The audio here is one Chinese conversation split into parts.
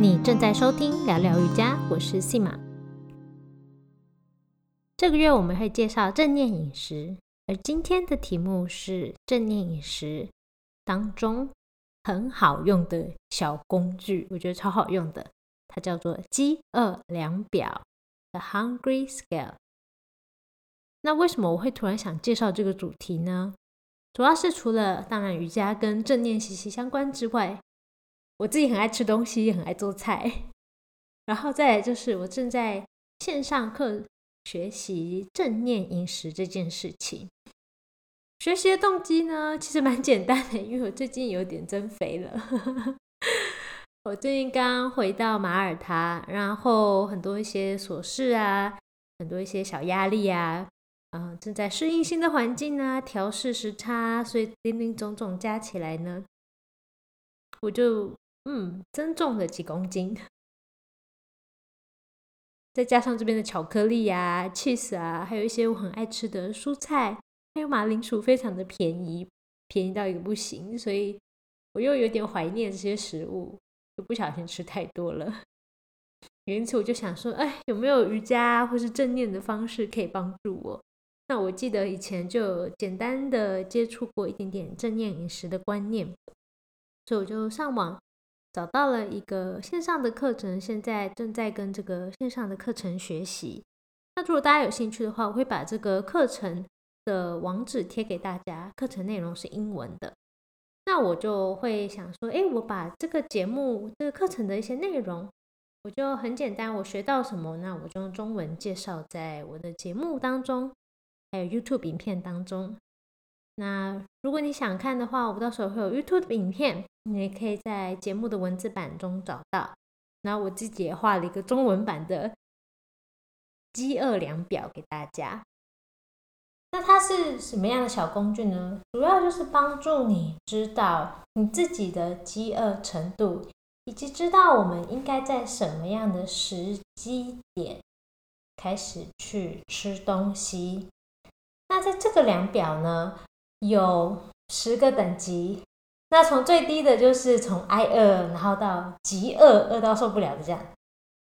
你正在收听聊聊瑜伽，我是细马。这个月我们会介绍正念饮食，而今天的题目是正念饮食当中很好用的小工具，我觉得超好用的，它叫做饥饿量表 （The Hungry Scale）。那为什么我会突然想介绍这个主题呢？主要是除了当然瑜伽跟正念息息相关之外。我自己很爱吃东西，也很爱做菜，然后再来就是我正在线上课学习正念饮食这件事情。学习的动机呢，其实蛮简单的，因为我最近有点增肥了。我最近刚回到马耳他，然后很多一些琐事啊，很多一些小压力啊，嗯，正在适应新的环境啊，调试时差，所以零零总总加起来呢，我就。嗯，增重了几公斤，再加上这边的巧克力啊、cheese 啊，还有一些我很爱吃的蔬菜，还有马铃薯，非常的便宜，便宜到一个不行，所以我又有点怀念这些食物，就不小心吃太多了。因此我就想说，哎，有没有瑜伽或是正念的方式可以帮助我？那我记得以前就简单的接触过一点点正念饮食的观念，所以我就上网。找到了一个线上的课程，现在正在跟这个线上的课程学习。那如果大家有兴趣的话，我会把这个课程的网址贴给大家。课程内容是英文的。那我就会想说，哎，我把这个节目、这个课程的一些内容，我就很简单，我学到什么，那我就用中文介绍在我的节目当中，还有 YouTube 影片当中。那如果你想看的话，我到时候会有 YouTube 影片，你也可以在节目的文字版中找到。然后我自己也画了一个中文版的饥饿量表给大家。那它是什么样的小工具呢？主要就是帮助你知道你自己的饥饿程度，以及知道我们应该在什么样的时机点开始去吃东西。那在这个量表呢？有十个等级，那从最低的就是从挨饿，然后到极饿，饿到受不了的这样，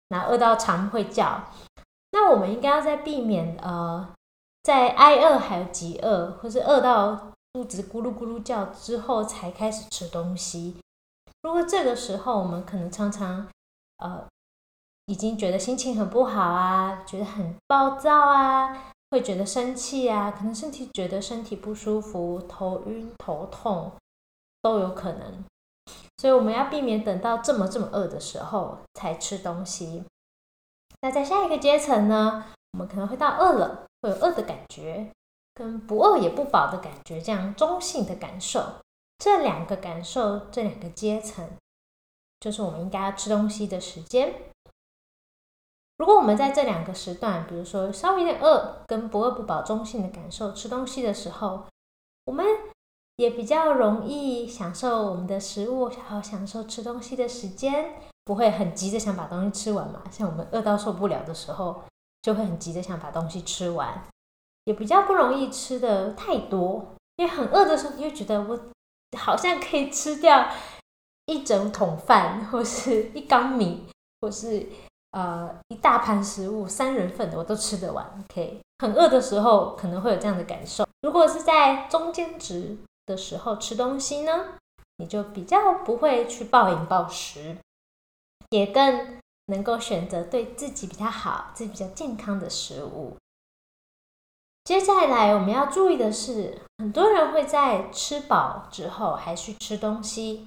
然后饿到常会叫。那我们应该要在避免呃，在挨饿还有极饿，或是饿到肚子咕噜咕噜叫之后才开始吃东西。如果这个时候我们可能常常呃，已经觉得心情很不好啊，觉得很暴躁啊。会觉得生气啊，可能身体觉得身体不舒服、头晕、头痛都有可能，所以我们要避免等到这么这么饿的时候才吃东西。那在下一个阶层呢，我们可能会到饿了，会有饿的感觉，跟不饿也不饱的感觉，这样中性的感受。这两个感受，这两个阶层，就是我们应该要吃东西的时间。如果我们在这两个时段，比如说稍微有点饿，跟不饿不饱中性的感受，吃东西的时候，我们也比较容易享受我们的食物，好享受吃东西的时间，不会很急着想把东西吃完嘛。像我们饿到受不了的时候，就会很急着想把东西吃完，也比较不容易吃的太多，因为很饿的时候，你会觉得我好像可以吃掉一整桶饭，或是一缸米，或是。呃，一大盘食物，三人份的我都吃得完。OK，很饿的时候可能会有这样的感受。如果是在中间值的时候吃东西呢，你就比较不会去暴饮暴食，也更能够选择对自己比较好、自己比较健康的食物。接下来我们要注意的是，很多人会在吃饱之后还去吃东西。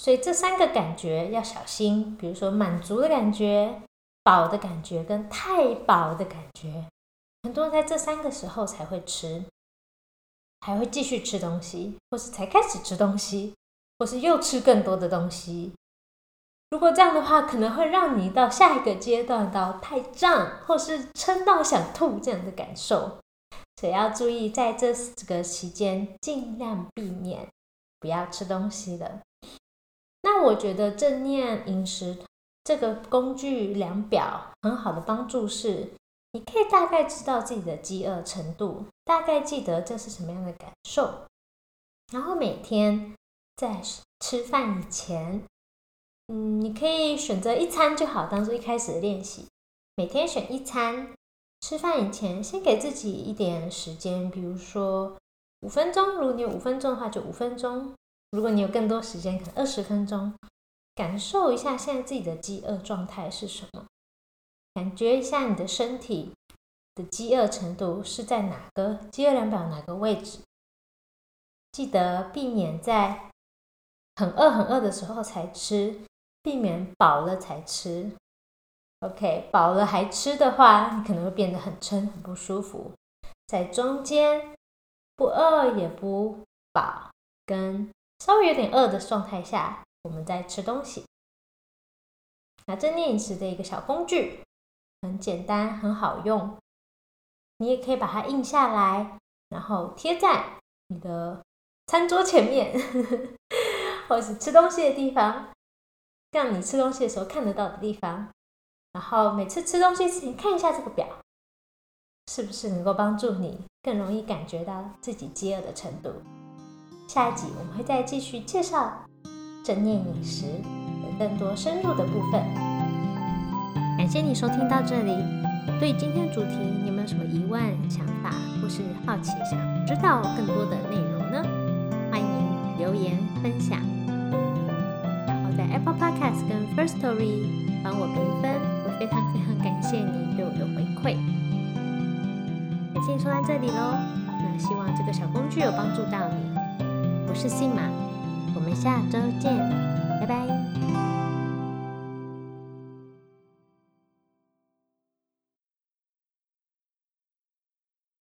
所以这三个感觉要小心，比如说满足的感觉、饱的感觉跟太饱的感觉，很多人在这三个时候才会吃，还会继续吃东西，或是才开始吃东西，或是又吃更多的东西。如果这样的话，可能会让你到下一个阶段到太胀，或是撑到想吐这样的感受。所以要注意，在这个期间尽量避免不要吃东西的。那我觉得正念饮食这个工具量表很好的帮助是，你可以大概知道自己的饥饿程度，大概记得这是什么样的感受，然后每天在吃饭以前，嗯，你可以选择一餐就好，当做一开始的练习。每天选一餐，吃饭以前先给自己一点时间，比如说五分钟。如果你有五分钟的话，就五分钟；如果你有更多时间，可能二十分钟。感受一下现在自己的饥饿状态是什么，感觉一下你的身体的饥饿程度是在哪个饥饿量表哪个位置。记得避免在很饿很饿的时候才吃，避免饱了才吃。OK，饱了还吃的话，你可能会变得很撑，很不舒服。在中间不饿也不饱，跟稍微有点饿的状态下。我们在吃东西，那正念饮食的一个小工具，很简单，很好用。你也可以把它印下来，然后贴在你的餐桌前面，或是吃东西的地方，让你吃东西的时候看得到的地方。然后每次吃东西之前看一下这个表，是不是能够帮助你更容易感觉到自己饥饿的程度？下一集我们会再继续介绍。正念饮食有更多深入的部分。感谢你收听到这里。对今天主题，你有没有什么疑问、想法，或是好奇，想知道更多的内容呢？欢迎留言分享。然后在 Apple Podcast 跟 First Story 帮我评分，我非常非常感谢你对我的回馈。感谢你说到这里喽。那希望这个小工具有帮助到你。我是信马。我们下周见，拜拜。